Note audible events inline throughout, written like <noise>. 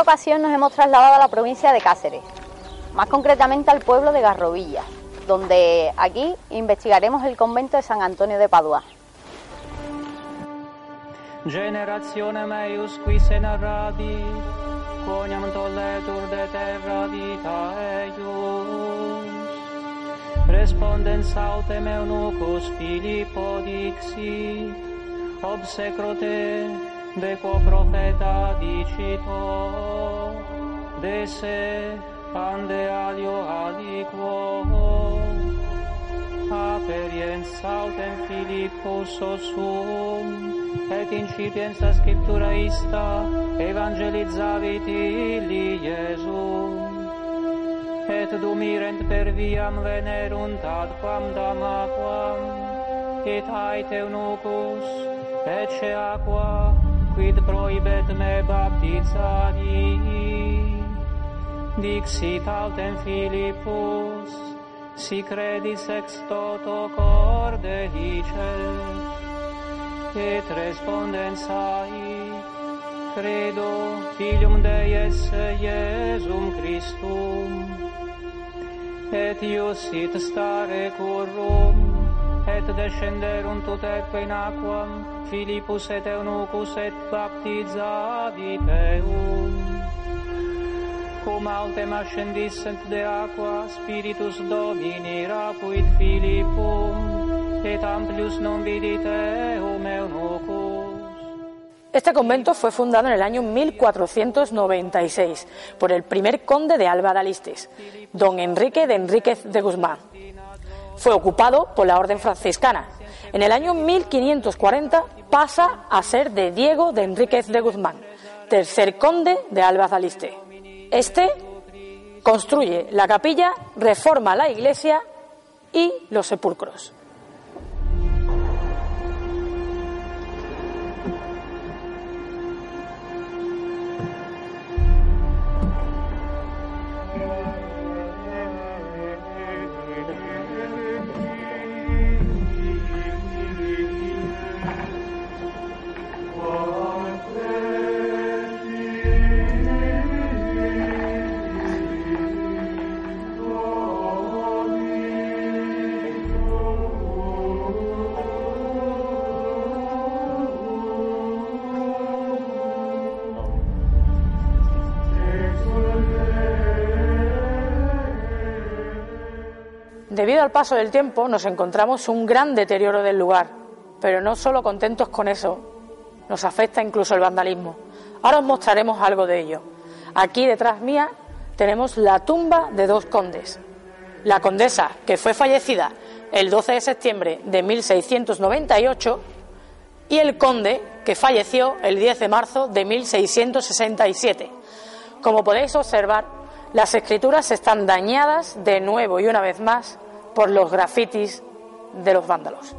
esta ocasión nos hemos trasladado a la provincia de Cáceres, más concretamente al pueblo de Garrovilla, donde aquí investigaremos el convento de San Antonio de Padua. Generazione meius qui se narradi, tolletur de terra vita eius. Respondens autem eunucus Filippo dixit, obsecro te, de quo profeta dicito, de se ande alio aliquo, aperiens autem Philippus osum, et incipiens a scriptura ista evangelizavit illi Iesum. Et dumirent per viam venerunt ad quam damaquam, et haet eunucus, ecce aqua quid prohibet me baptizari. Dixit altem Philippus, si credis ex toto corde dicet, et respondens ai, credo filium Dei esse Iesum Christum, et ius sit stare currum, et descenderunt ut eque in aquam, Philippus et eunucus et baptizavit eum. Cum autem ascendissent de aqua, Spiritus Domini rapuit Philippum, et amplius non vidit eum eunucus. Este convento fue fundado en el año 1496 por el primer conde de Alba de Alistes, don Enrique de Enríquez de Guzmán. Fue ocupado por la orden franciscana. En el año 1540 pasa a ser de Diego de Enríquez de Guzmán, tercer conde de Alba de Alistes. Este construye la capilla, reforma la iglesia y los sepulcros. Al paso del tiempo nos encontramos un gran deterioro del lugar, pero no solo contentos con eso, nos afecta incluso el vandalismo. Ahora os mostraremos algo de ello. Aquí detrás mía tenemos la tumba de dos condes. La condesa, que fue fallecida el 12 de septiembre de 1698, y el conde, que falleció el 10 de marzo de 1667. Como podéis observar, las escrituras están dañadas de nuevo y una vez más por los grafitis de los vándalos.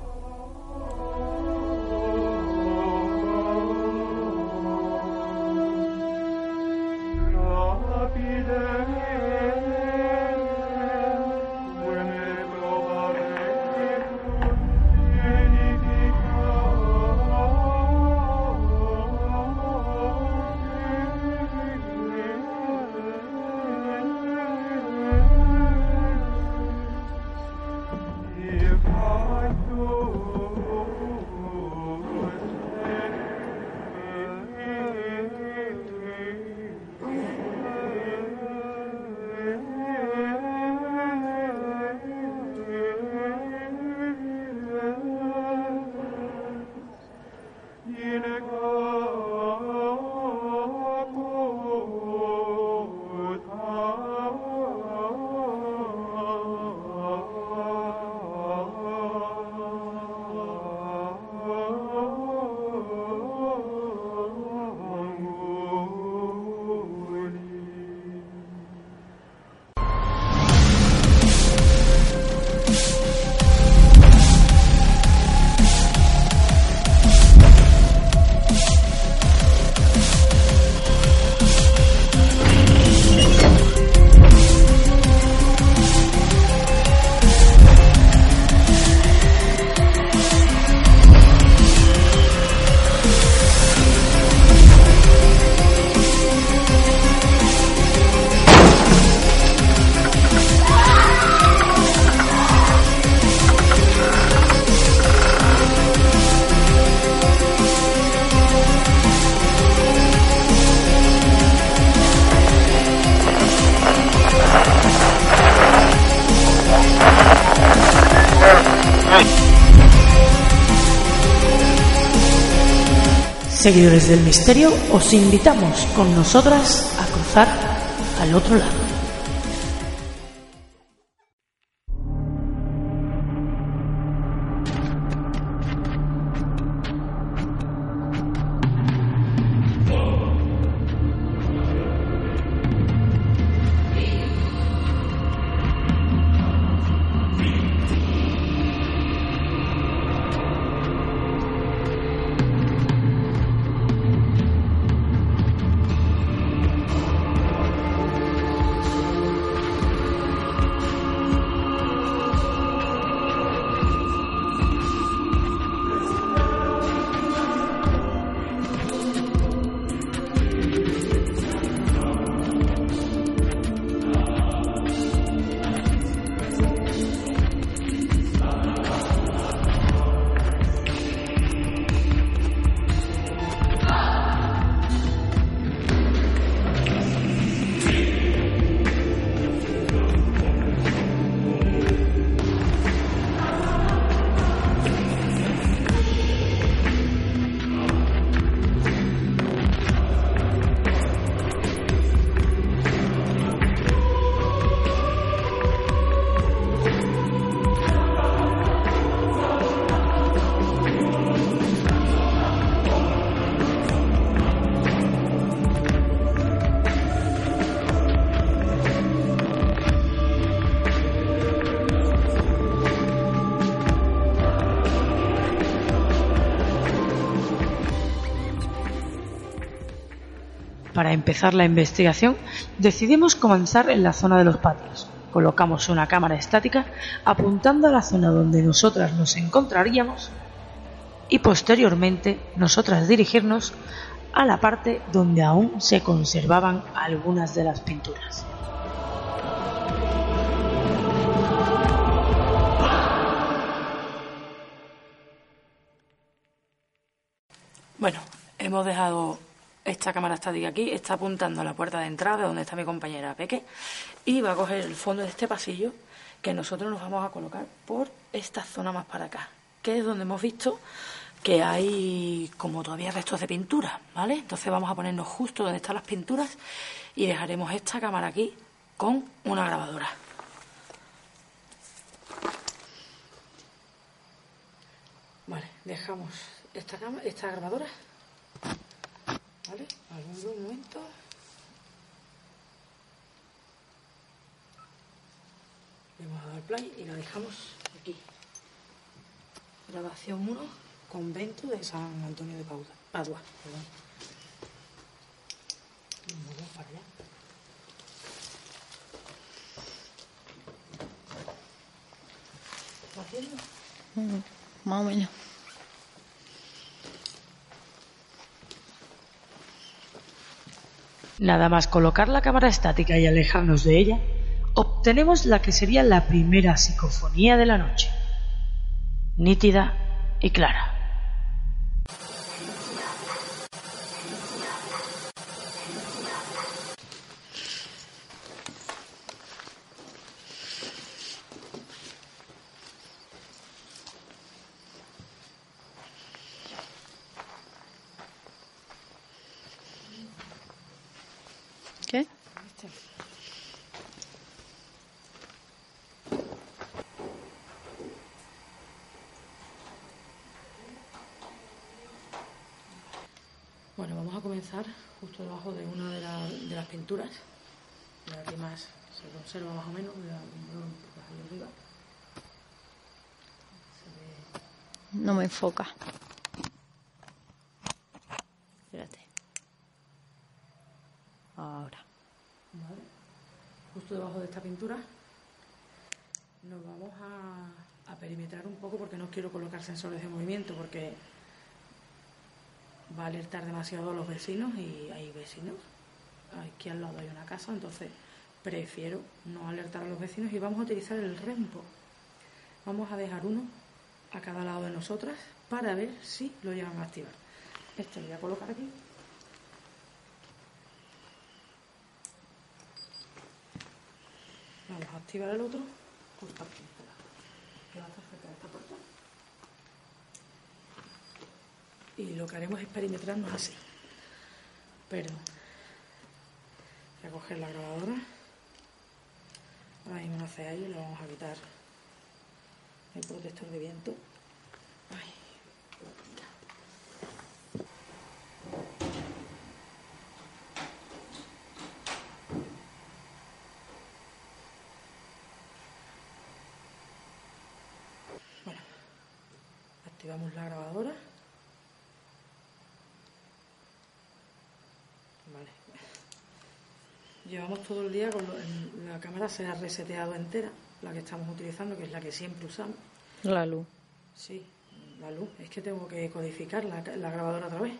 Seguidores del misterio, os invitamos con nosotras a cruzar al otro lado. Para empezar la investigación, decidimos comenzar en la zona de los patios. Colocamos una cámara estática apuntando a la zona donde nosotras nos encontraríamos y posteriormente nosotras dirigirnos a la parte donde aún se conservaban algunas de las pinturas. Bueno, hemos dejado esta cámara estática aquí, está apuntando a la puerta de entrada donde está mi compañera Peque y va a coger el fondo de este pasillo que nosotros nos vamos a colocar por esta zona más para acá, que es donde hemos visto que hay como todavía restos de pintura, ¿vale? Entonces vamos a ponernos justo donde están las pinturas y dejaremos esta cámara aquí con una grabadora. Vale, dejamos esta, esta grabadora ¿Vale? Algún momento. Le vamos a dar play y la dejamos aquí. Grabación 1, convento de San Antonio de Padua. Padua perdón. Mm, más o menos. Nada más colocar la cámara estática y alejarnos de ella, obtenemos la que sería la primera psicofonía de la noche, nítida y clara. ¿Qué? Bueno, vamos a comenzar justo debajo de una de, la- de las pinturas, la que más se conserva más o menos, la, un poco ahí arriba. Se ve No me enfoca. Espérate. Ahora. ¿vale? Justo debajo de esta pintura nos vamos a, a perimetrar un poco porque no quiero colocar sensores de movimiento porque va a alertar demasiado a los vecinos y hay vecinos. Aquí al lado hay una casa, entonces prefiero no alertar a los vecinos y vamos a utilizar el rempo. Vamos a dejar uno a cada lado de nosotras para ver si lo llevan a activar. Este lo voy a colocar aquí. Vamos a activar el otro puerta. y lo que haremos es perimetrarnos así. Pero voy a coger la grabadora. Ahora mismo hace ahí, le vamos a quitar el protector de viento. Ay. Bueno, activamos la grabadora. Vale. Llevamos todo el día con lo- la cámara se ha reseteado entera, la que estamos utilizando, que es la que siempre usamos. La luz. Sí, la luz. Es que tengo que codificar la, la grabadora otra vez.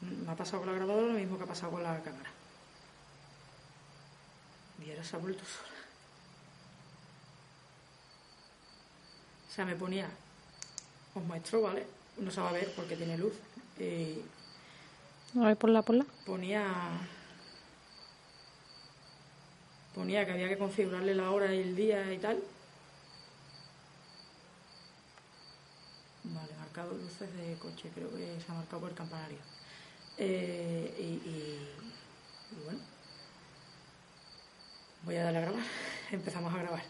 Mm, Me ha pasado con la grabadora lo mismo que ha pasado con la cámara. Y ahora se ha vuelto sola. O sea, me ponía, os muestro, ¿vale? No se va a ver porque tiene luz. Y A ver, ponla, ponla. ponía que había que configurarle la hora y el día y tal vale marcado luces de coche creo que se ha marcado por el campanario Eh, y, bueno voy a darle a grabar <laughs> empezamos a grabar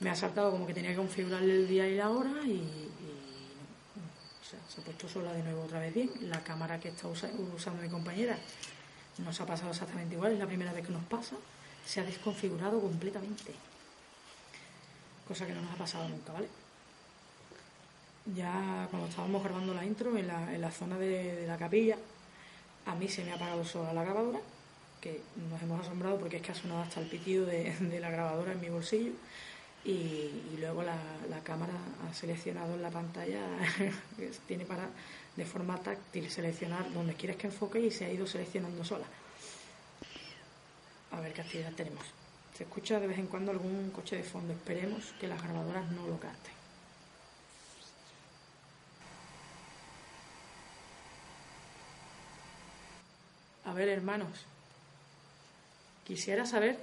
me ha saltado como que tenía que configurarle el día y la hora y. O sea, se ha puesto sola de nuevo otra vez bien. La cámara que está usa- usando mi compañera nos ha pasado exactamente igual, es la primera vez que nos pasa. Se ha desconfigurado completamente. Cosa que no nos ha pasado nunca, ¿vale? Ya cuando estábamos grabando la intro en la, en la zona de, la capilla, a mí se me ha apagado sola la grabadora, que nos hemos asombrado porque es que ha sonado hasta el pitido de, de la grabadora en mi bolsillo. Y, y luego la, la cámara ha seleccionado en la pantalla, <laughs> tiene para de forma táctil seleccionar donde quieres que enfoque y se ha ido seleccionando sola. A ver qué actividad tenemos. Se escucha de vez en cuando algún coche de fondo. Esperemos que las grabadoras no lo capten. A ver, hermanos, quisiera saber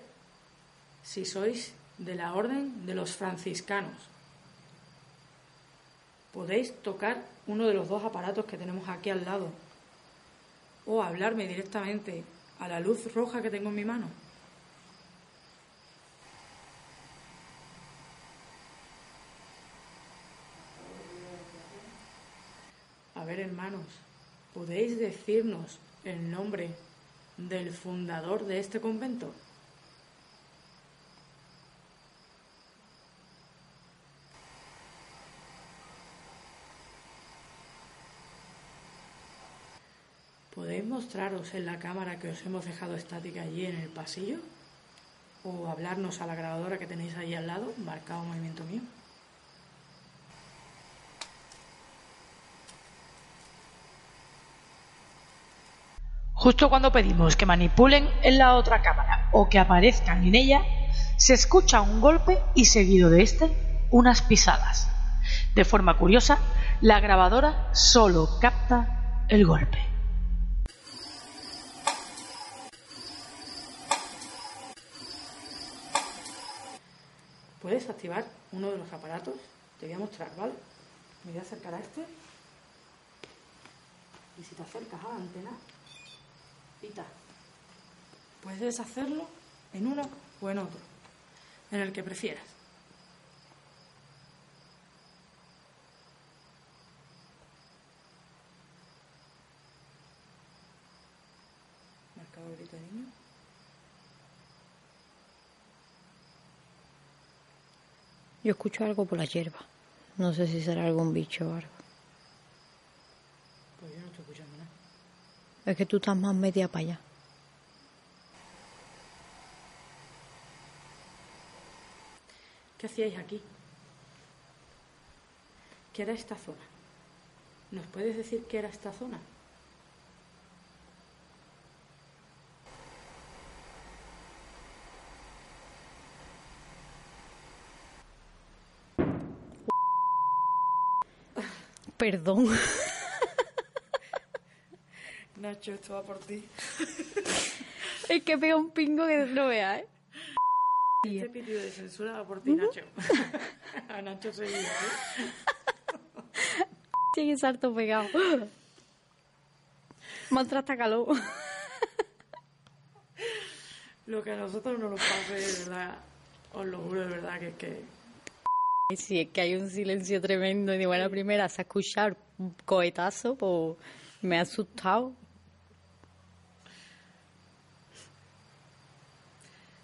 si sois de la orden de los franciscanos. Podéis tocar uno de los dos aparatos que tenemos aquí al lado o hablarme directamente a la luz roja que tengo en mi mano. A ver, hermanos, ¿podéis decirnos el nombre del fundador de este convento? ¿Podéis mostraros en la cámara que os hemos dejado estática allí en el pasillo? ¿O hablarnos a la grabadora que tenéis ahí al lado, marcado movimiento mío? Justo cuando pedimos que manipulen en la otra cámara o que aparezcan en ella, se escucha un golpe y seguido de este unas pisadas. De forma curiosa, la grabadora solo capta el golpe. Puedes activar uno de los aparatos. Te voy a mostrar, ¿vale? Me voy a acercar a este. Y si te acercas a la antena, pita. Puedes deshacerlo en uno o en otro, en el que prefieras. Marcador grito de niño. Yo escucho algo por la hierba. No sé si será algún bicho o algo. Pues yo no estoy escuchando nada. Es que tú estás más media para allá. ¿Qué hacíais aquí? ¿Qué era esta zona? ¿Nos puedes decir qué era esta zona? Perdón. Nacho, esto va por ti. <laughs> es que pega un pingo que no veas, ¿eh? Este pitido de censura va por ti, Nacho. <laughs> A Nacho seguido, ¿eh? <laughs> Tiene salto pegado. <gasps> Maltrata calor. Lo que a nosotros no nos pase, de verdad, os lo juro de verdad que es que... Si es que hay un silencio tremendo y de buena primera se ha escuchado un cohetazo, pues me ha asustado.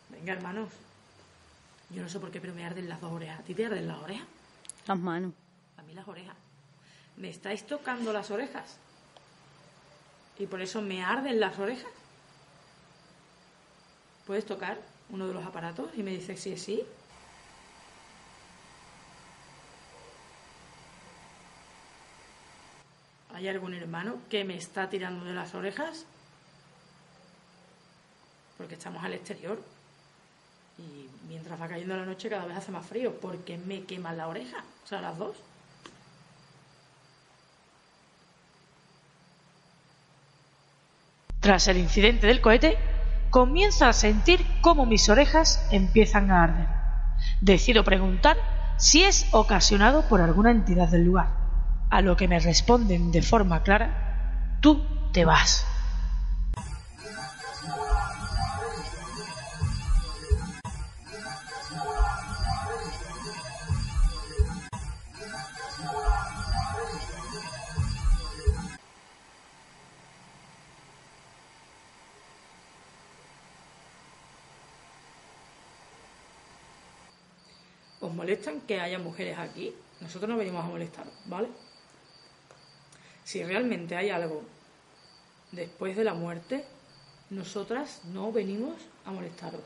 Venga, hermanos. Yo no sé por qué, pero me arden las dos orejas. ¿A ti te arden las orejas? Las manos. A mí las orejas. Me estáis tocando las orejas. Y por eso me arden las orejas. ¿Puedes tocar uno de los aparatos? Y me dices si es sí. ¿Hay algún hermano que me está tirando de las orejas? Porque estamos al exterior. Y mientras va cayendo la noche cada vez hace más frío. porque me queman la oreja? O sea, las dos. Tras el incidente del cohete, comienzo a sentir cómo mis orejas empiezan a arder. Decido preguntar si es ocasionado por alguna entidad del lugar, a lo que me responden de forma clara, tú te vas. ¿Os molestan que haya mujeres aquí? Nosotros no venimos a molestar, ¿vale? Si realmente hay algo después de la muerte, nosotras no venimos a molestaros.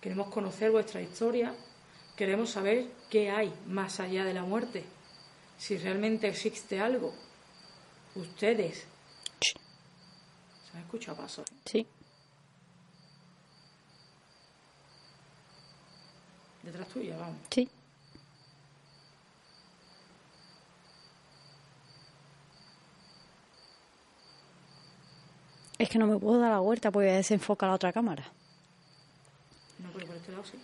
Queremos conocer vuestra historia, queremos saber qué hay más allá de la muerte, si realmente existe algo. Ustedes. ¿Se ha escuchado pasos? Sí. Detrás tuya, vamos. Sí. Es que no me puedo dar la vuelta porque desenfoca la otra cámara. No, pero por este lado sí.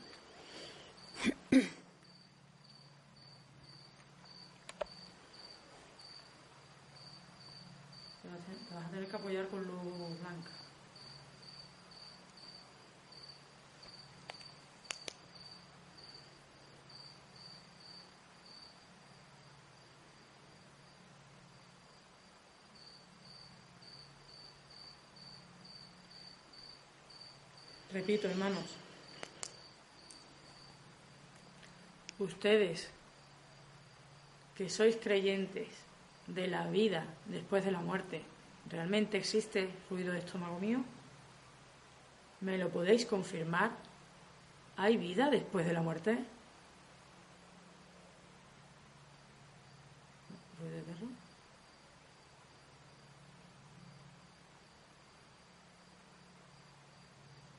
Te vas a tener- te vas a tener que apoyar con luz Repito, hermanos. Ustedes, que sois creyentes de la vida después de la muerte, ¿realmente existe ruido de estómago mío? ¿Me lo podéis confirmar? ¿Hay vida después de la muerte? ¿Ruido de perro?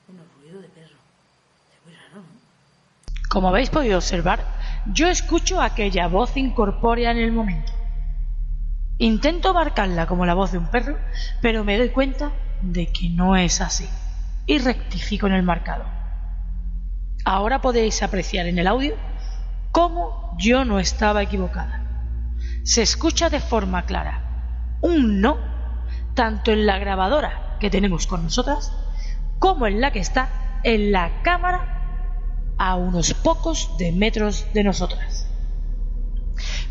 Bueno, ruido de perro. Es muy raro, ¿no? Como habéis podido observar, yo escucho aquella voz incorpórea en el momento. Intento marcarla como la voz de un perro, pero me doy cuenta de que no es así y rectifico en el marcado. Ahora podéis apreciar en el audio cómo yo no estaba equivocada. Se escucha de forma clara un no, tanto en la grabadora que tenemos con nosotras, como en la que está en la cámara a unos pocos de metros de nosotras.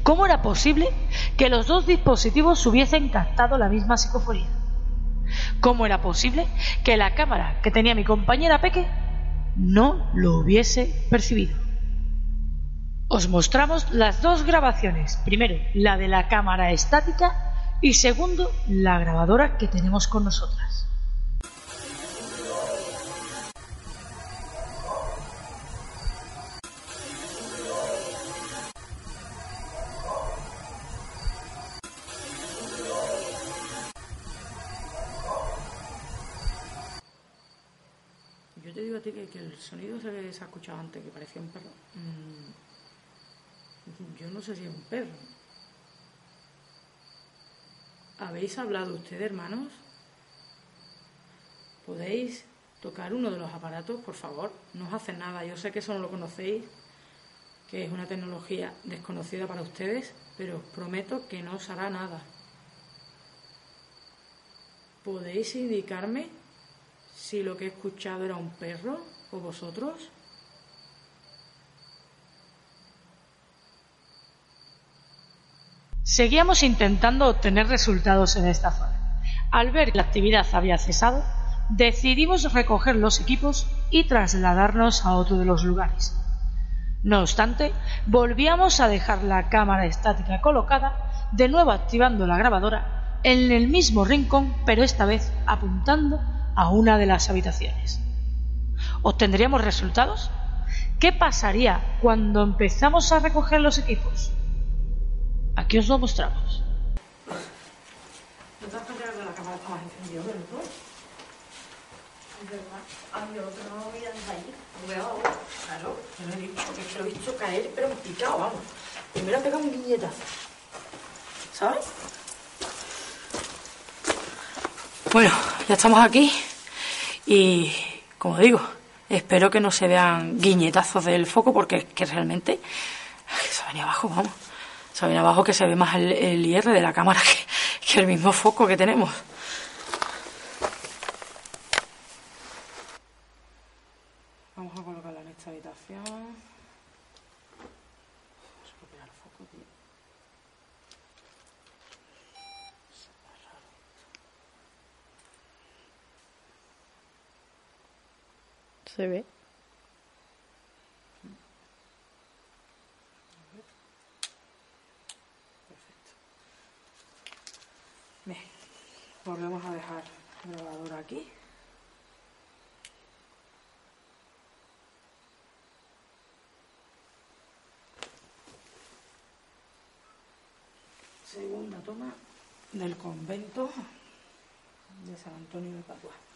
¿Cómo era posible que los dos dispositivos hubiesen captado la misma psicofonía? ¿Cómo era posible que la cámara que tenía mi compañera Peque no lo hubiese percibido? Os mostramos las dos grabaciones. Primero, la de la cámara estática y segundo, la grabadora que tenemos con nosotras. Sonido se ha escuchado antes, que parecía un perro, mm, yo no sé si es un perro. ¿Habéis hablado ustedes, hermanos? ¿Podéis tocar uno de los aparatos, por favor? No os hace nada, yo sé que eso no lo conocéis, que es una tecnología desconocida para ustedes, pero os prometo que no os hará nada. ¿Podéis indicarme si lo que he escuchado era un perro o vosotros? Seguíamos intentando obtener resultados en esta zona. Al ver que la actividad había cesado, decidimos recoger los equipos y trasladarnos a otro de los lugares. No obstante, volvíamos a dejar la cámara estática colocada, de nuevo activando la grabadora en el mismo rincón, pero esta vez apuntando a una de las habitaciones. ¿Obtendríamos resultados? ¿Qué pasaría cuando empezamos a recoger los equipos? Aquí os lo mostramos. Lo he dicho, que lo he visto caer, pero picado, vamos. Y me lo ha pegado un guiñetazo. ¿Sabes? Bueno, ya estamos aquí y, como digo, espero que no se vean guiñetazos del foco porque es que realmente se venía abajo, vamos. Se viene abajo que se ve más el, el IR de la cámara <laughs> que, que el mismo foco que tenemos. Vamos a colocarla en esta habitación. Vamos a copiar el foco, tío. Se ve. Bien, volvemos a dejar el grabador aquí. Segunda toma del convento de San Antonio de Padua.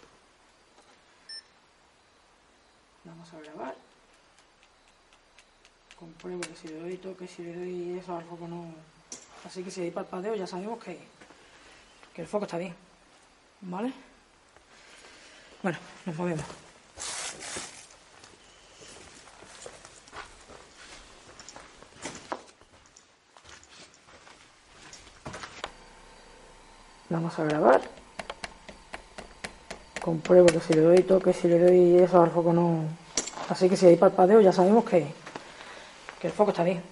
Vamos a grabar. Compruebo que si le doy toque, si le doy eso al foco no. Así que si hay parpadeo ya sabemos que, que el foco está bien. ¿Vale? Bueno, nos movemos. Vamos a grabar. Compruebo que si le doy toque, si le doy eso al foco no. Así que si hay parpadeo ya sabemos que, el foco está bien.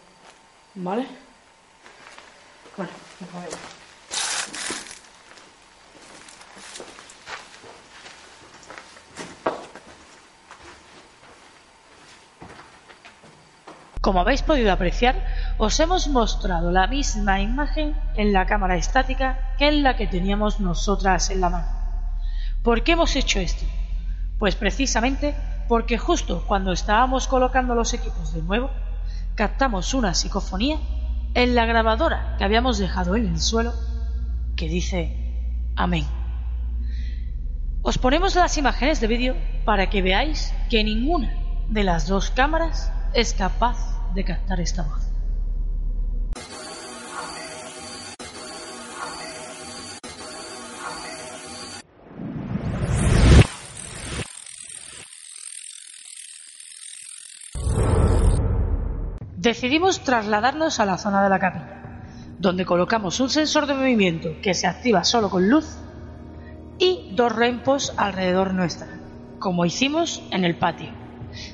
¿Vale? Bueno. Como habéis podido apreciar, os hemos mostrado la misma imagen en la cámara estática que en la que teníamos nosotras en la mano. ¿Por qué hemos hecho esto? Pues precisamente porque justo cuando estábamos colocando los equipos de nuevo, captamos una psicofonía en la grabadora que habíamos dejado en el suelo que dice Amén. Os ponemos las imágenes de vídeo para que veáis que ninguna de las dos cámaras es capaz de captar esta voz. Decidimos trasladarnos a la zona de la capilla, donde colocamos un sensor de movimiento que se activa solo con luz y dos rempos alrededor nuestra, como hicimos en el patio.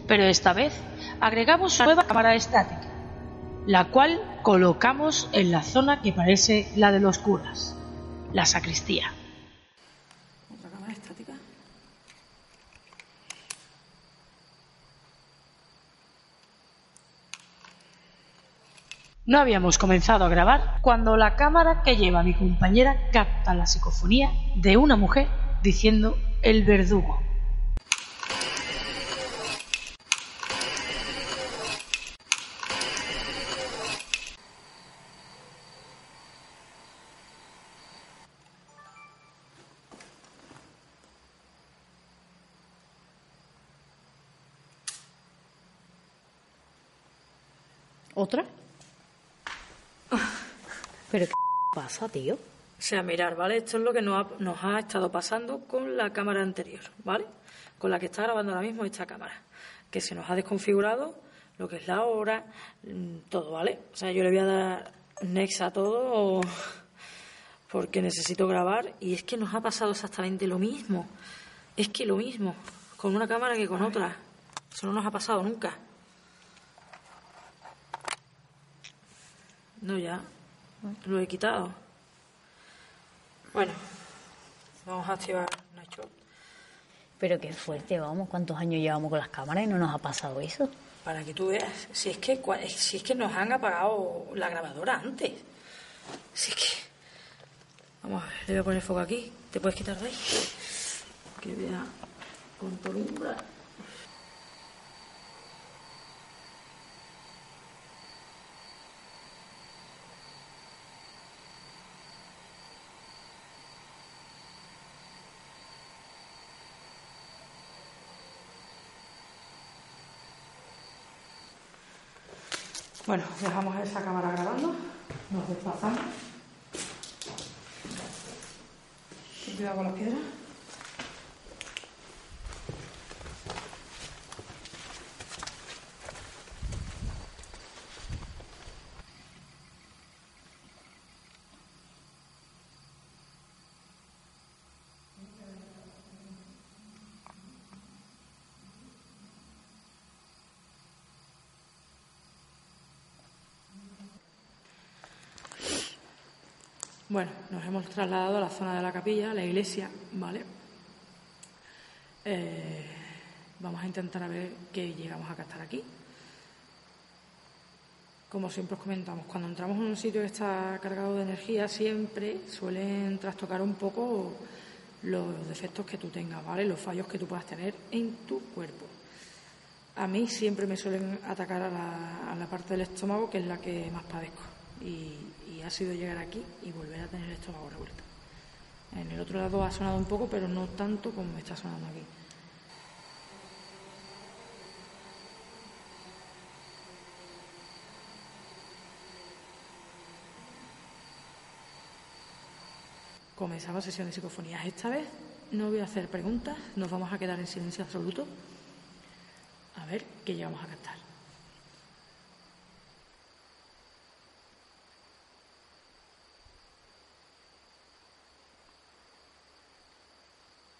Pero esta vez agregamos una nueva cámara estática, la cual colocamos en la zona que parece la de los curas, la sacristía. Otra cámara estática. No habíamos comenzado a grabar cuando la cámara que lleva mi compañera capta la psicofonía de una mujer diciendo el verdugo. ¿Otra? ¿Pero qué pasa, tío? O sea, mirar, ¿vale? Esto es lo que nos ha, nos ha estado pasando con la cámara anterior, ¿vale? Con la que está grabando ahora mismo esta cámara. Que se nos ha desconfigurado lo que es la hora, mm, todo, ¿vale? O sea, yo le voy a dar next a todo <laughs> porque necesito grabar y es que nos ha pasado exactamente lo mismo. Es que lo mismo, con una cámara que con otra. Eso no nos ha pasado nunca. No, ya. Lo he quitado. Bueno, vamos a activar Nacho. Pero qué fuerte, vamos, ¿cuántos años llevamos con las cámaras y no nos ha pasado eso? Para que tú veas, si es que, si es que nos han apagado la grabadora antes. Si es que... Vamos a ver, le voy a poner foco aquí. ¿Te puedes quitar de ahí? Que vea con columna. Bueno, dejamos esa cámara grabando. Nos desplazamos. Cuidado con las piedras. Bueno, nos hemos trasladado a la zona de la capilla, la iglesia, ¿vale? Eh, vamos a intentar a ver qué llegamos a captar aquí. Como siempre os comentamos, cuando entramos en un sitio que está cargado de energía, siempre suelen trastocar un poco los defectos que tú tengas, ¿vale? Los fallos que tú puedas tener en tu cuerpo. A mí siempre me suelen atacar a a la parte del estómago, que es la que más padezco. Y, ha sido llegar aquí y volver a tener el estómago revuelto. En el otro lado ha sonado un poco, pero no tanto como está sonando aquí. Comenzamos sesión de psicofonías. Esta vez no voy a hacer preguntas, nos vamos a quedar en silencio absoluto. A ver qué llegamos a captar.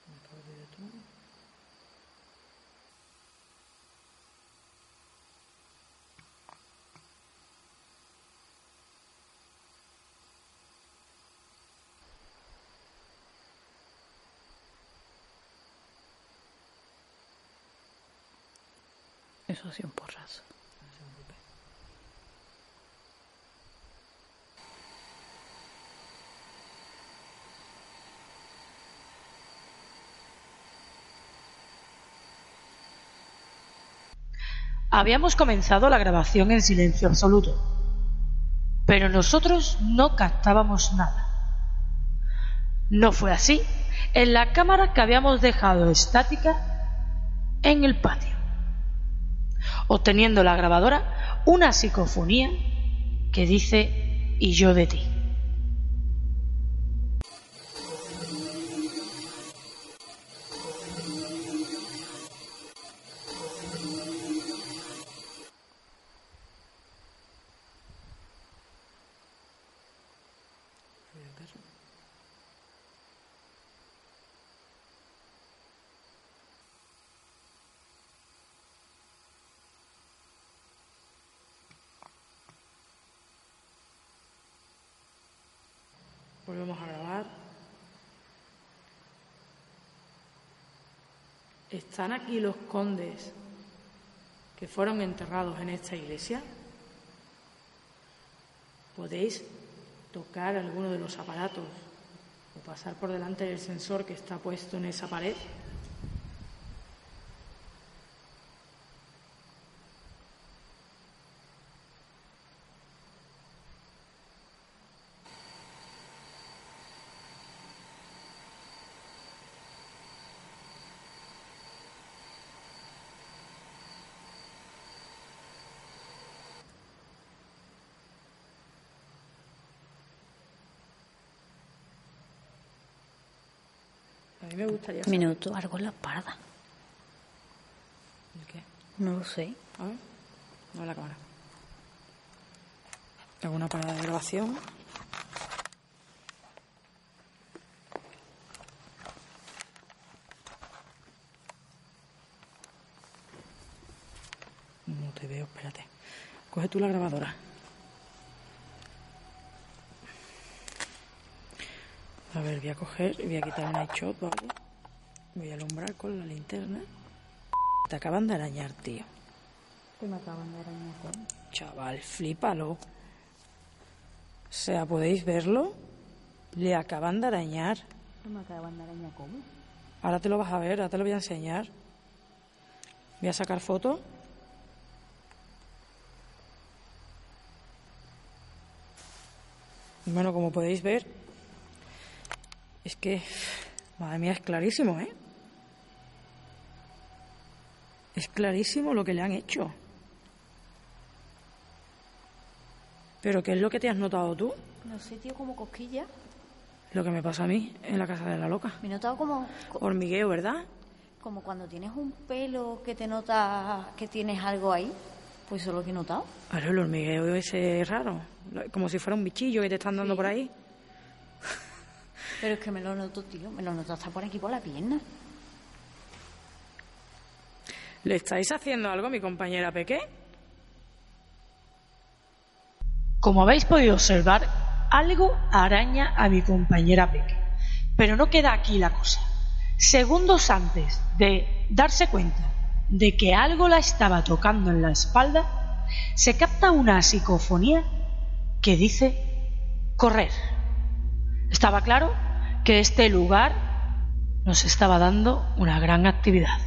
Me acabo de detonar. Habíamos comenzado la grabación en silencio absoluto, pero nosotros no captábamos nada. No fue así. En la cámara que habíamos dejado estática en el patio, obteniendo la grabadora una psicofonía que dice y yo de ti. Volvemos a grabar. ¿Están aquí los condes que fueron enterrados en esta iglesia? ¿Podéis tocar alguno de los aparatos o pasar por delante del sensor que está puesto en esa pared? Mí me gustaría saber. Minuto, algo en la parda. ¿El qué? No lo sé. A ver. No la cámara. Hago una parada de grabación. No te veo, espérate. Coge tú la grabadora. A ver, voy a coger y voy a quitar night shot, ¿vale? Voy a alumbrar con la linterna. Te acaban de arañar, tío. ¿Qué me acaban de arañar? Chaval, flípalo. O sea, ¿podéis verlo? Le acaban de arañar. ¿Qué me acaban de arañar cómo? Ahora te lo vas a ver, ahora te lo voy a enseñar. Voy a sacar foto. Bueno, como podéis ver, es que, madre mía, es clarísimo, ¿eh? Es clarísimo lo que le han hecho. ¿Pero qué es lo que te has notado tú? No sé, tío, como cosquilla. Lo que me pasa a mí en la casa de la loca. Me he notado como, co- Hormigueo, ¿verdad? como cuando tienes un pelo que te nota que tienes algo ahí. Pues eso es lo que he notado. Claro, el hormigueo ese es raro. Como si fuera un bichillo que te están dando por ahí. Pero es que me lo noto, tío. Me lo noto hasta por aquí por la pierna. ¿Le estáis haciendo algo a mi compañera Peque? Como habéis podido observar, algo araña a mi compañera Peque. Pero no queda aquí la cosa. Segundos antes de darse cuenta de que algo la estaba tocando en la espalda, se capta una psicofonía que dice correr. Estaba claro que este lugar nos estaba dando una gran actividad.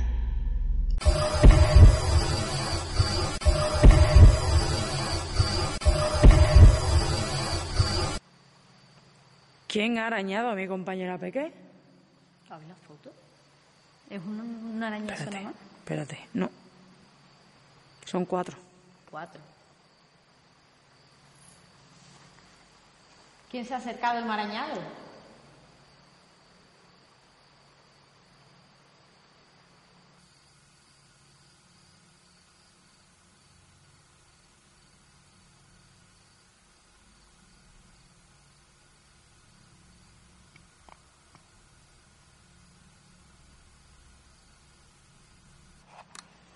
¿Quién ha arañado a mi compañera Peque? A ver la foto. Es una, una arañazo Espérate, más. espérate, no. Son cuatro. Cuatro. ¿Quién se ha acercado el marañado?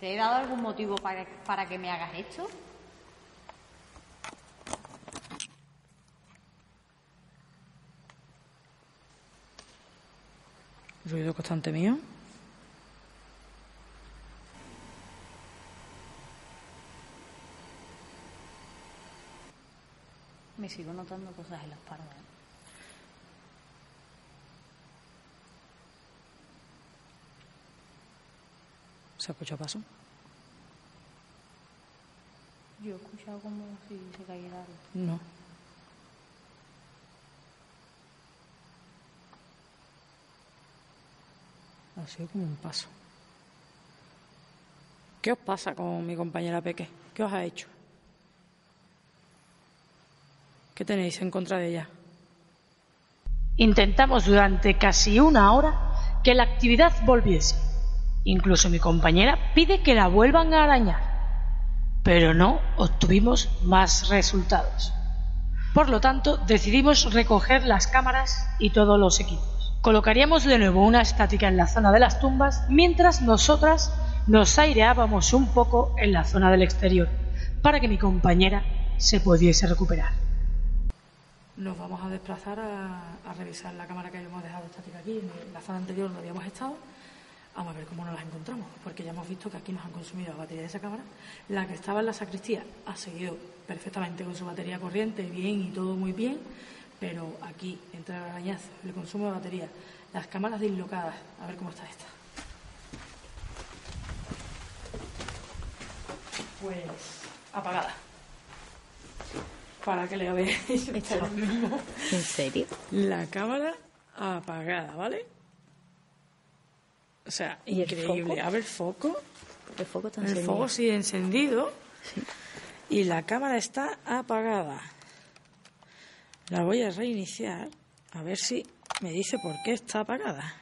¿Te he dado algún motivo para, para que me hagas esto? Ruido constante mío. Me sigo notando cosas en la espalda. ¿Se escucha paso? Yo he escuchado como si se cayera algo. No. Ha sido como un paso. ¿Qué os pasa con mi compañera Peque? ¿Qué os ha hecho? ¿Qué tenéis en contra de ella? Intentamos durante casi una hora que la actividad volviese. Incluso mi compañera pide que la vuelvan a arañar. Pero no obtuvimos más resultados. Por lo tanto, decidimos recoger las cámaras y todos los equipos. Colocaríamos de nuevo una estática en la zona de las tumbas mientras nosotras nos aireábamos un poco en la zona del exterior para que mi compañera se pudiese recuperar. Nos vamos a desplazar a, revisar la cámara que habíamos dejado estática aquí, en la zona anterior donde habíamos estado. Vamos a ver cómo nos las encontramos, porque ya hemos visto que aquí nos han consumido la batería de esa cámara. La que estaba en la sacristía ha seguido perfectamente con su batería corriente, bien y todo muy bien, pero aquí, entre el arañazo, el consumo de batería, las cámaras dislocadas, a ver cómo está esta. Pues apagada. Para que le veáis. <laughs> ¿En serio? La cámara apagada, ¿vale? O sea, ¿Y el increíble. foco? A ver, foco. El foco está El encendido. foco sigue encendido. Y la cámara está apagada. La voy a reiniciar. A ver si me dice por qué está apagada.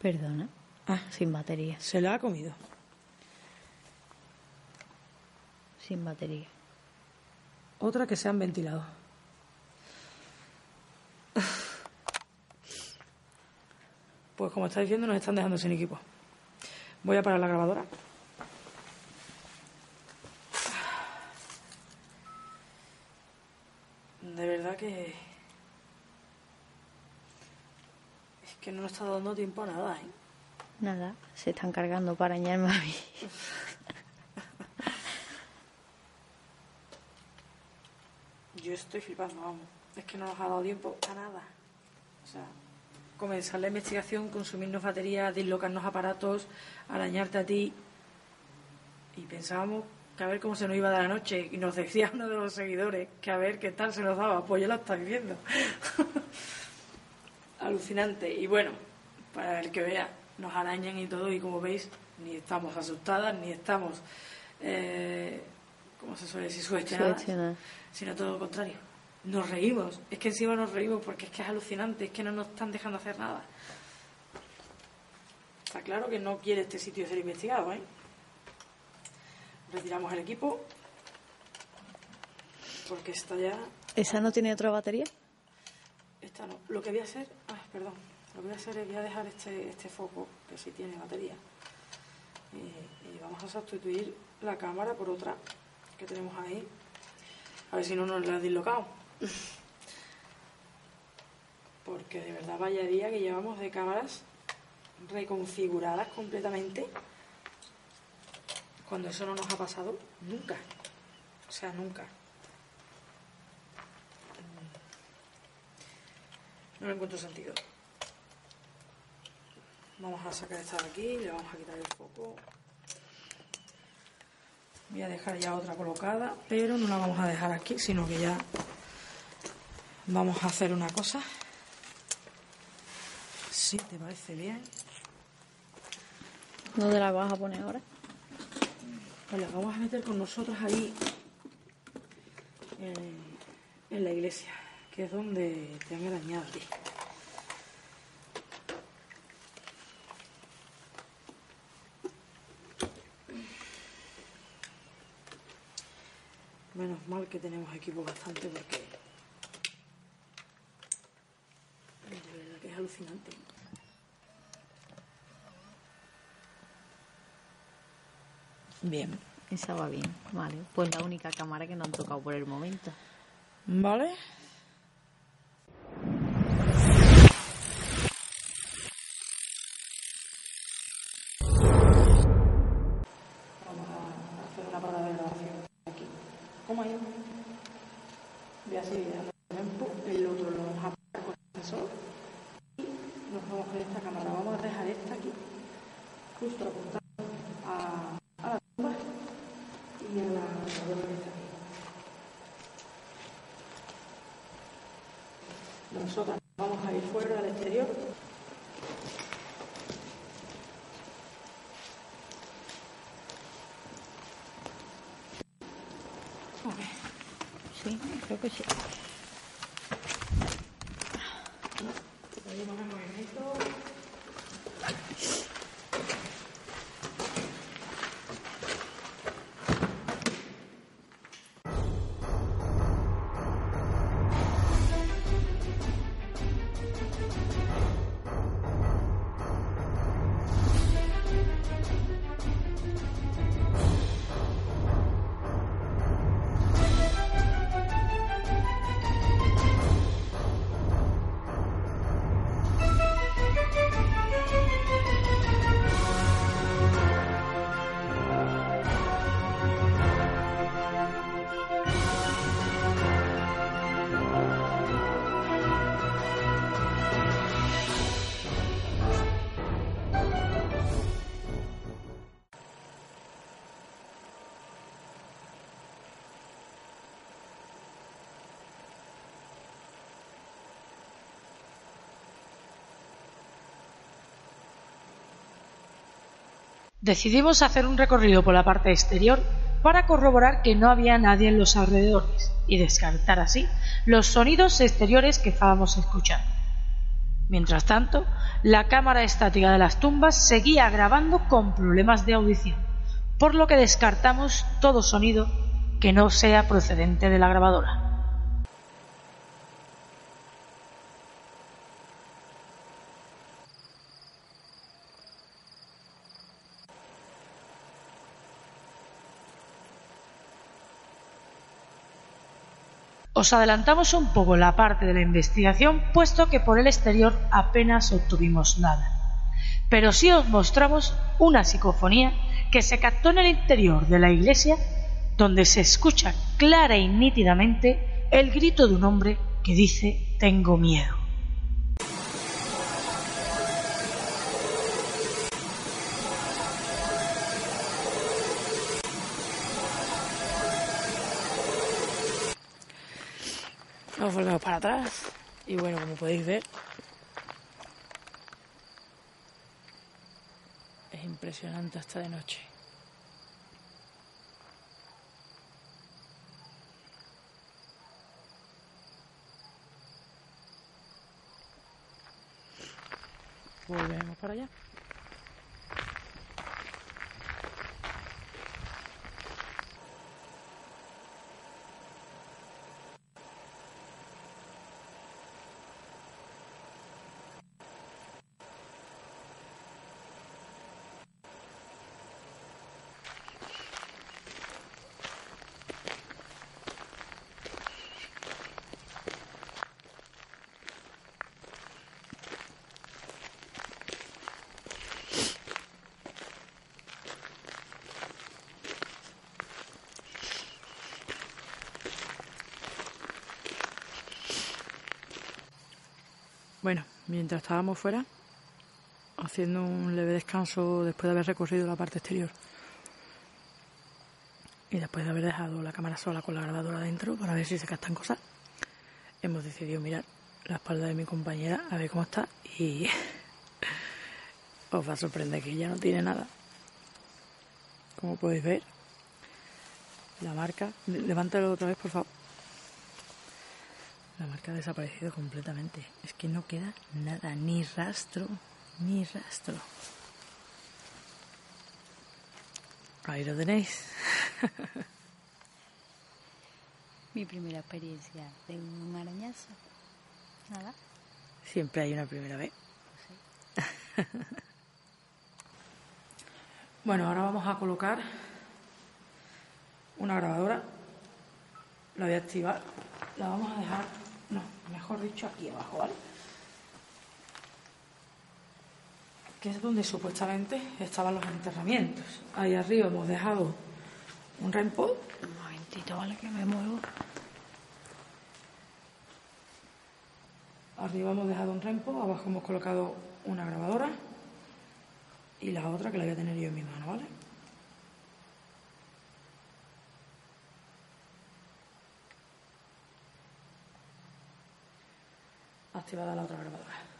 Perdona. Ah, Sin batería. se la ha comido. Sin batería. Otra que se han ventilado. Pues como estáis viendo, nos están dejando sin equipo. Voy a parar la grabadora. De verdad que... Es que no nos está dando tiempo a nada, ¿eh? Nada, se están cargando para añadirme a mí. <laughs> Yo estoy flipando, vamos. Es que no nos ha dado tiempo a nada. O sea, comenzar la investigación, consumirnos baterías, dislocarnos aparatos, arañarte a ti. Y pensábamos que a ver cómo se nos iba dar la noche. Y nos decía uno de los seguidores que a ver qué tal se nos daba. Pues ya lo está viendo. <laughs> Alucinante. Y bueno, para el que vea, nos arañan y todo. Y como veis, ni estamos asustadas, ni estamos, eh, ¿cómo se suele decir? Sugestionadas Sugestionadas. sino todo lo contrario. Nos reímos, es que encima nos reímos porque es que es alucinante, es que no nos están dejando hacer nada. Está claro que no quiere este sitio ser investigado, ¿eh? Retiramos el equipo porque está ya. ¿Esa no tiene otra batería? Esta no. Lo que voy a hacer, ah, perdón, lo que voy a hacer es voy a dejar este, este foco que sí tiene batería y, y vamos a sustituir la cámara por otra que tenemos ahí. A ver si no nos la ha dislocado. Porque de verdad vaya día que llevamos de cámaras reconfiguradas completamente. Cuando eso no nos ha pasado nunca. O sea, nunca. No le encuentro sentido. Vamos a sacar esta de aquí, le vamos a quitar el foco. Voy a dejar ya otra colocada, pero no la vamos a dejar aquí, sino que ya vamos a hacer una cosa. Si te parece bien, ¿Dónde la vas a poner ahora? pues la vamos a meter con nosotros ahí en, en la iglesia, que es donde te han arañado a ti. Menos mal que tenemos equipo bastante porque de verdad que es alucinante. Bien. Esa va bien, vale. Pues la única cámara que no han tocado por el momento. ¿Vale? Vamos a hacer una parada de grabación aquí. ¿Cómo ha ido? Voy a seguir dando tiempo. El otro lo vamos a apagar con el sensor. Y nos vamos con esta cámara. Vamos a dejar esta aquí. Justo apuntada a, a la tumba y a la grabadora que está aquí. Nosotras vamos a ir fuera al exterior. Sí, creo que Decidimos hacer un recorrido por la parte exterior para corroborar que no había nadie en los alrededores y descartar así los sonidos exteriores que estábamos escuchando. Mientras tanto, la cámara estática de las tumbas seguía grabando con problemas de audición, por lo que descartamos todo sonido que no sea procedente de la grabadora. Os adelantamos un poco la parte de la investigación, puesto que por el exterior apenas obtuvimos nada. Pero sí os mostramos una psicofonía que se captó en el interior de la iglesia, donde se escucha clara y nítidamente el grito de un hombre que dice tengo miedo. Para atrás y bueno, como podéis ver, es impresionante hasta de noche. Volvemos para allá. Bueno, mientras estábamos fuera, haciendo un leve descanso después de haber recorrido la parte exterior y después de haber dejado la cámara sola con la grabadora dentro para ver si se captan cosas, hemos decidido mirar la espalda de mi compañera a ver cómo está y <laughs> os va a sorprender que ya no tiene nada. Como podéis ver, la marca, levántalo otra vez por favor. Marca ha desaparecido completamente. Es que no queda nada, ni rastro, ni rastro. Ahí lo tenéis. <laughs> Mi primera experiencia de un arañazo. Nada. Siempre hay una primera vez. bueno, ahora vamos a colocar una grabadora. La voy a activar. La vamos a dejar, no, mejor dicho, aquí abajo, ¿vale? Que es donde supuestamente estaban los enterramientos. Ahí arriba hemos dejado un rempod. Un momentito, ¿vale? Que me muevo. Arriba hemos dejado un rempo, abajo hemos colocado una grabadora y la otra que la voy a tener yo en mi mano, ¿vale? Activada la otra grabadora.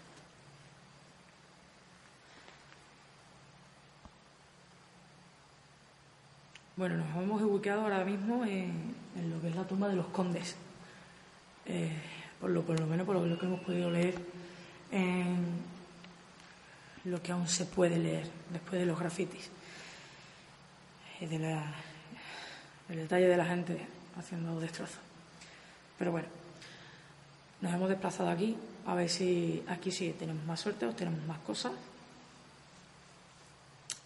Bueno, nos hemos ubicado ahora mismo en, lo que es la tumba de los condes. Eh, por lo, por lo menos por lo que hemos podido leer en lo que aún se puede leer después de los grafitis y de la, el detalle de la gente haciendo destrozos. Pero bueno, nos hemos desplazado aquí a ver si aquí sí tenemos más suerte o tenemos más cosas.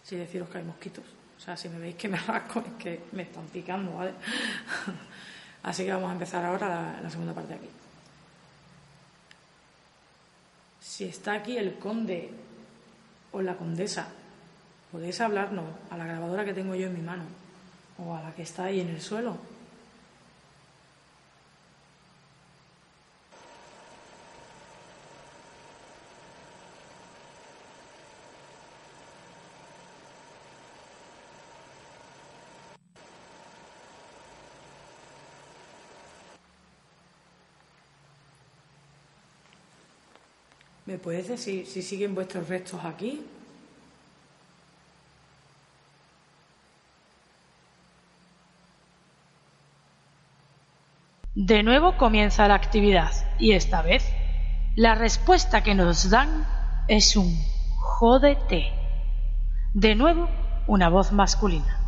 Si deciros que hay mosquitos. O sea, si me veis que me rasco es que me están picando, ¿vale? <laughs> Así que vamos a empezar ahora la, la segunda parte de aquí. Si está aquí el conde o la condesa, podéis hablarnos a la grabadora que tengo yo en mi mano o a la que está ahí en el suelo. ¿Me puedes decir si siguen vuestros restos aquí? De nuevo comienza la actividad y esta vez La respuesta que nos dan es un jódete. De nuevo, una voz masculina.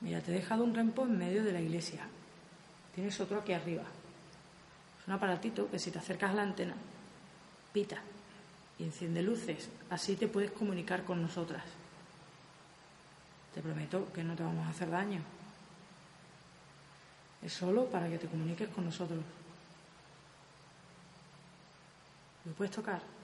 Mira, te he dejado un rempo en medio de la iglesia. Tienes otro aquí arriba. Es un aparatito que si te acercas a la antena, pita y enciende luces. Así te puedes comunicar con nosotras. Te prometo que no te vamos a hacer daño. Es solo para que te comuniques con nosotros. ¿Lo puedes tocar?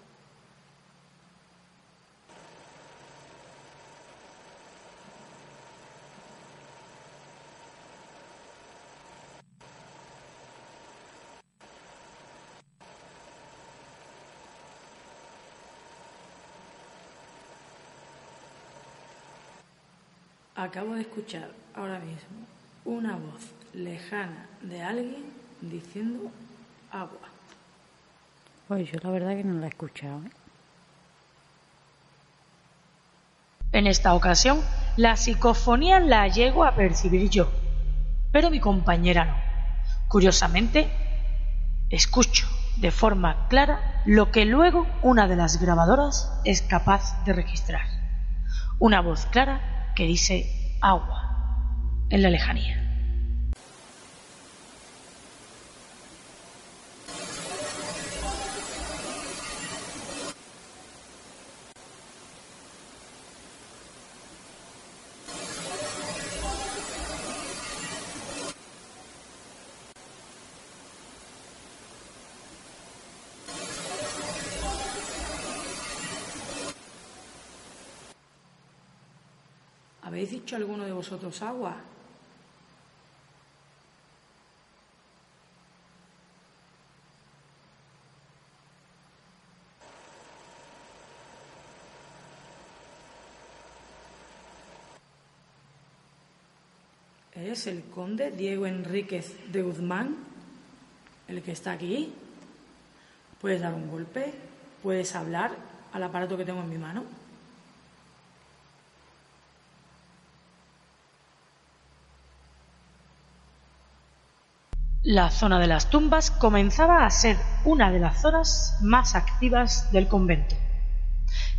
Acabo de escuchar ahora mismo una voz lejana de alguien diciendo agua. Pues yo la verdad que no la he escuchado. ¿eh? En esta ocasión, la psicofonía la llego a percibir yo, pero mi compañera no. Curiosamente, escucho de forma clara lo que luego una de las grabadoras es capaz de registrar. Una voz clara que dice agua en la lejanía. ¿Habéis dicho alguno de vosotros agua? ¿Es el conde Diego Enríquez de Guzmán el que está aquí? ¿Puedes dar un golpe? ¿Puedes hablar al aparato que tengo en mi mano? La zona de las tumbas comenzaba a ser una de las zonas más activas del convento.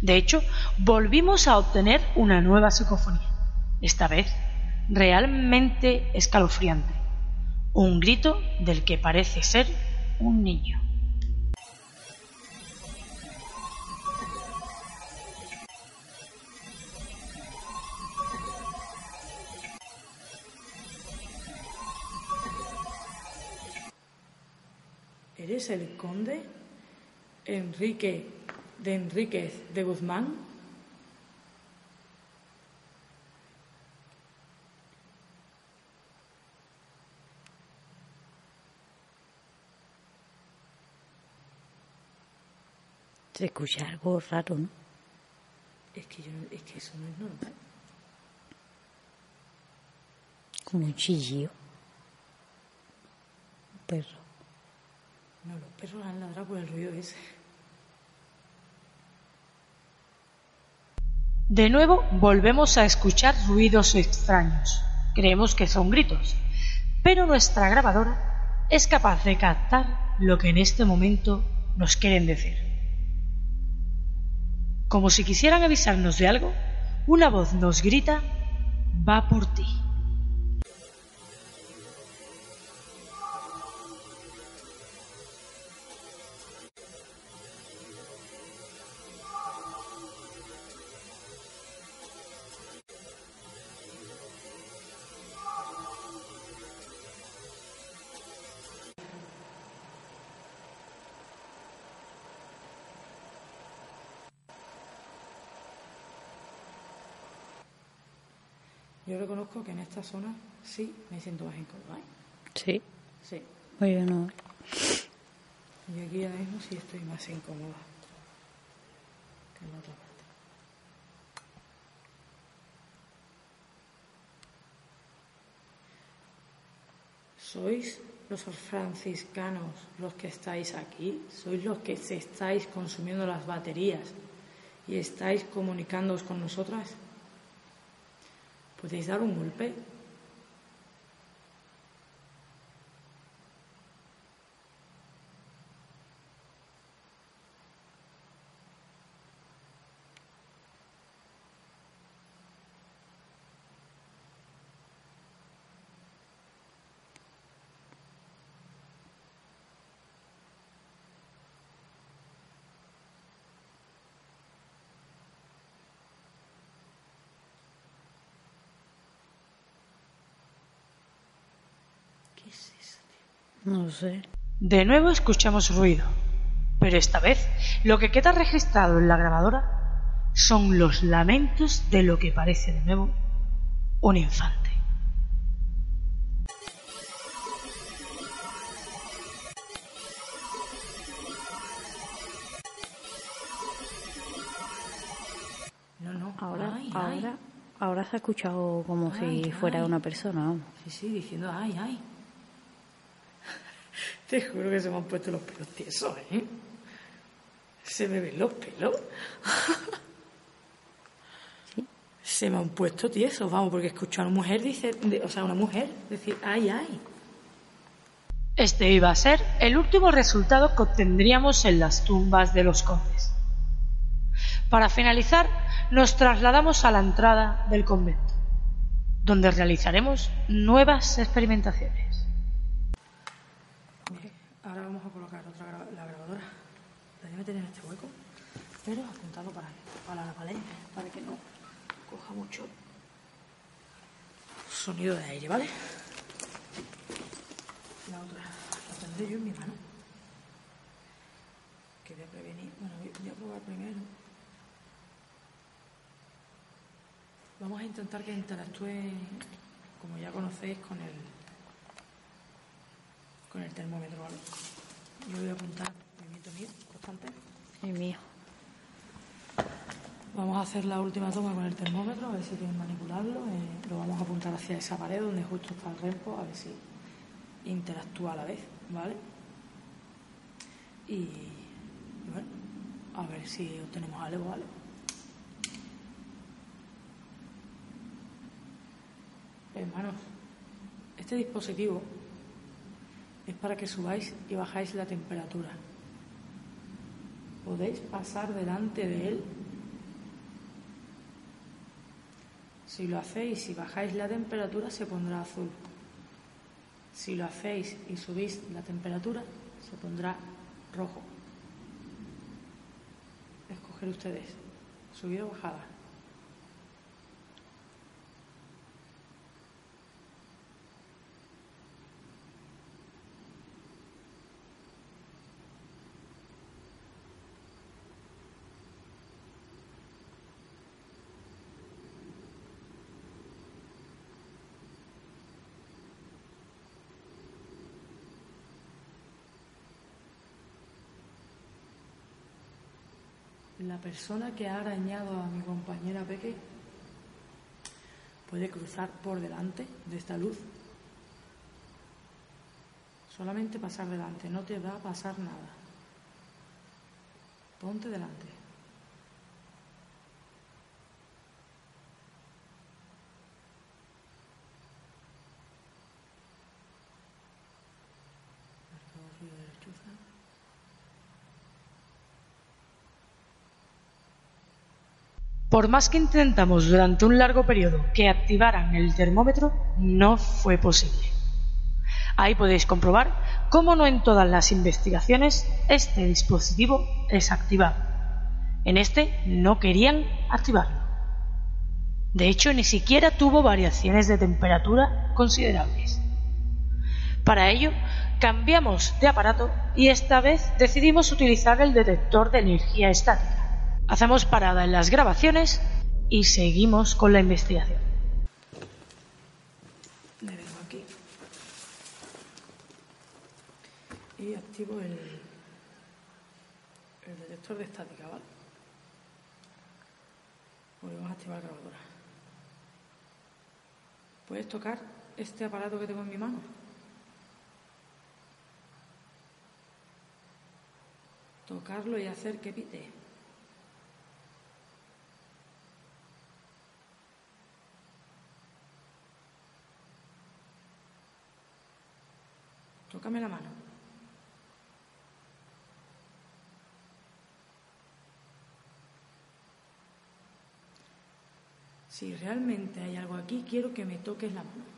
De hecho, volvimos a obtener una nueva psicofonía, esta vez realmente escalofriante, un grito del que parece ser un niño. ¿Eres el conde Enrique de Enríquez de Guzmán? Se escucha algo raro, ¿no? Es que, yo, es que eso no es normal. Como un chillido. Un perro. No, los perros han ladrado por el ruido ese. De nuevo volvemos a escuchar ruidos extraños. Creemos que son gritos, pero nuestra grabadora es capaz de captar lo que en este momento nos quieren decir. Como si quisieran avisarnos de algo, una voz nos grita, va por ti. que en esta zona sí me siento más incómoda. ¿eh? Sí. Sí. Pues yo no. Y aquí ahora mismo sí estoy más incómoda que en la otra parte. ¿Sois los franciscanos los que estáis aquí? ¿Sois los que se estáis consumiendo las baterías y estáis comunicándoos con nosotras? ¿Podéis dar un golpe? ¿Qué es eso, tío? No sé. De nuevo escuchamos ruido, pero esta vez lo que queda registrado en la grabadora son los lamentos de lo que parece de nuevo un infante. No, no. Ahora, Ay, ay. ahora, ahora se ha escuchado como Ay, si fuera ay. una persona. Sí, sí, diciendo ay, ay. Te juro que se me han puesto los pelos tiesos, ¿eh? Se me ven los pelos. Sí. Se me han puesto tiesos, vamos, porque escucho a una mujer, dice, o sea, una mujer decir ay, ay. Este iba a ser el último resultado que obtendríamos en las tumbas de los condes. Para finalizar, nos trasladamos a la entrada del convento, donde realizaremos nuevas experimentaciones. Ok, ahora vamos a colocar otra gra- la grabadora. En este hueco, pero apuntado para, para la pared, para que no coja mucho sonido de aire, ¿vale? La otra la tendré yo en mi mano. Que voy a prevenir. Bueno, voy a probar primero. Vamos a intentar que interactúe, como ya conocéis, con el con el termómetro, ¿vale? Yo voy a apuntar movimiento mío constante. El mío. Vamos a hacer la última toma con el termómetro, a ver si quieren manipularlo. eh, lo vamos a apuntar hacia esa pared donde justo está el rempo, a ver si interactúa a la vez, ¿vale? Y, y bueno, a ver si obtenemos algo, ¿vale? Hermanos, este dispositivo es para que subáis y bajáis la temperatura. Podéis pasar delante de él Si lo hacéis y bajáis la temperatura, se pondrá azul. Si lo hacéis y subís la temperatura, se pondrá rojo. Escoger ustedes, subida o bajada. La persona que ha arañado a mi compañera Peque puede cruzar por delante de esta luz. Solamente pasar delante, no te va a pasar nada. Ponte delante. Marcador ruido de lechuza. Por más que intentamos durante un largo periodo que activaran el termómetro, no fue posible. Ahí podéis comprobar cómo no en todas las investigaciones este dispositivo es activado. En este no querían activarlo. De hecho, ni siquiera tuvo variaciones de temperatura considerables. Para ello, cambiamos de aparato y esta vez decidimos utilizar el detector de energía estática. Hacemos parada en las grabaciones y seguimos con la investigación. Me vengo aquí. Y activo el, el detector de estática, ¿vale? Pues Volvemos a activar la grabadora. ¿Puedes tocar este aparato que tengo en mi mano? Tocarlo y hacer que pite. La mano. Si realmente hay algo aquí, quiero que me toques la mano.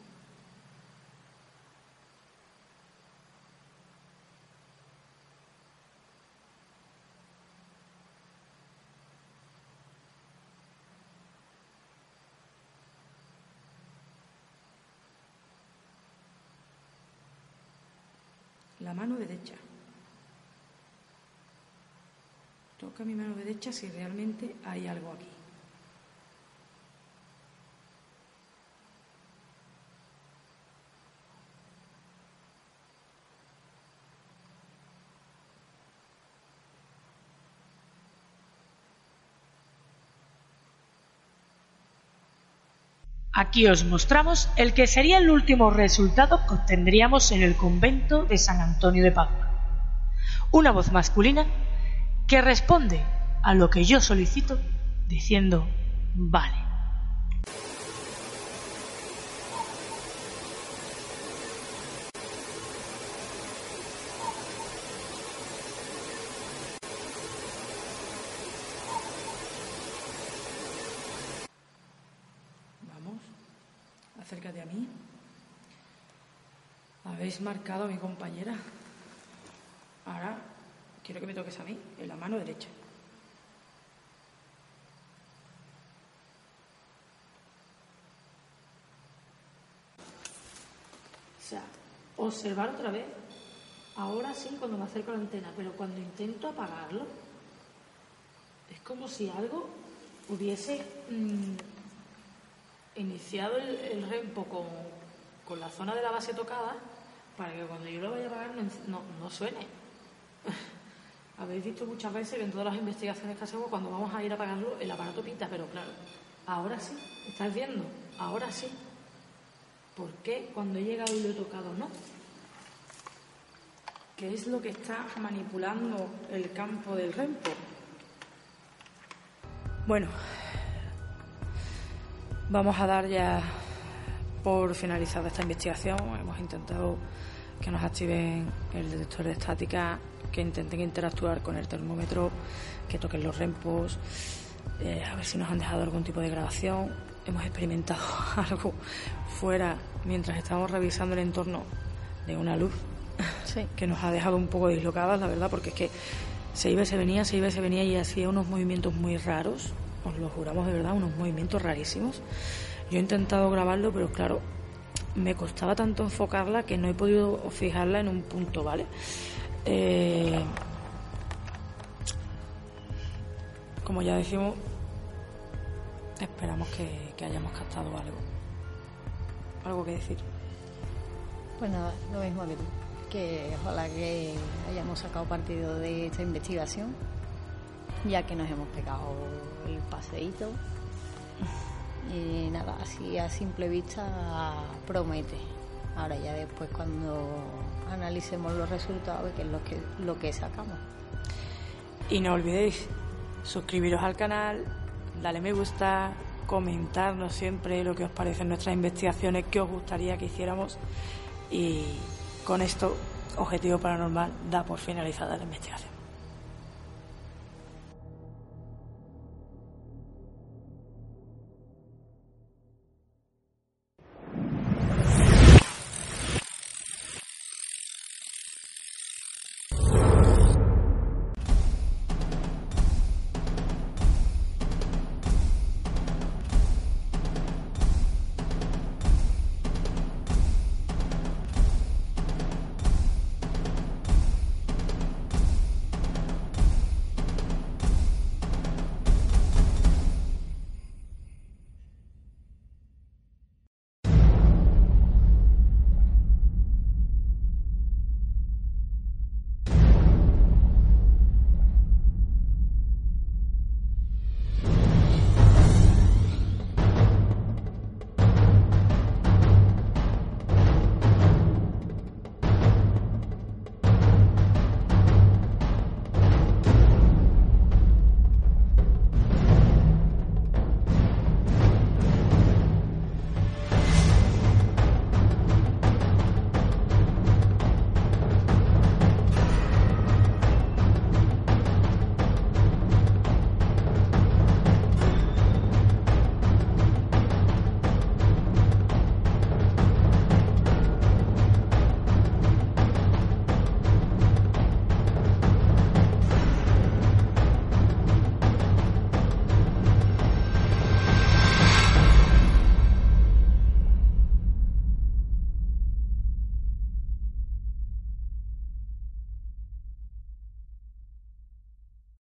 Mano derecha. Toca mi mano derecha si realmente hay algo aquí. Aquí os mostramos el que sería el último resultado que obtendríamos en el convento de San Antonio de Padua. Una voz masculina que responde a lo que yo solicito diciendo vale. acércate a mí. Habéis marcado a mi compañera. Ahora quiero que me toques a mí, en la mano derecha. O sea, observar otra vez. Ahora sí, cuando me acerco a la antena, pero cuando intento apagarlo, es como si algo hubiese mm, iniciado el, el rempo con, con, la zona de la base tocada para que cuando yo lo vaya a apagar no, no, suene. <laughs> Habéis visto muchas veces que en todas las investigaciones que hacemos, cuando vamos a ir a apagarlo, el aparato pita, pero claro, ahora sí, ¿estáis viendo? Ahora sí. ¿Por qué cuando he llegado y lo he tocado no? ¿Qué es lo que está manipulando el campo del rempo? Bueno, Vamos a dar ya por finalizada esta investigación. Hemos intentado que nos activen el detector de estática, que intenten interactuar con el termómetro, que toquen los rempos, eh, a ver si nos han dejado algún tipo de grabación. Hemos experimentado <laughs> algo fuera mientras estábamos revisando el entorno de una luz <laughs> que nos ha dejado un poco dislocadas, la verdad, porque es que se iba y se venía, se iba y se venía y hacía unos movimientos muy raros os lo juramos de verdad, unos movimientos rarísimos. Yo he intentado grabarlo, pero claro, me costaba tanto enfocarla que no he podido fijarla en un punto, ¿vale? Eh, como ya decimos, esperamos que, hayamos captado algo. ¿Algo que decir? Pues nada, lo mismo tú. Que ojalá que hayamos sacado partido de esta investigación ya que nos hemos pegado el paseíto. Y nada, así a simple vista promete. Ahora ya después cuando analicemos los resultados, que es lo que, lo que sacamos. Y no olvidéis suscribiros al canal, darle me gusta, comentarnos siempre lo que os parecen nuestras investigaciones, qué os gustaría que hiciéramos. Y con esto, Objetivo Paranormal da por finalizada la investigación.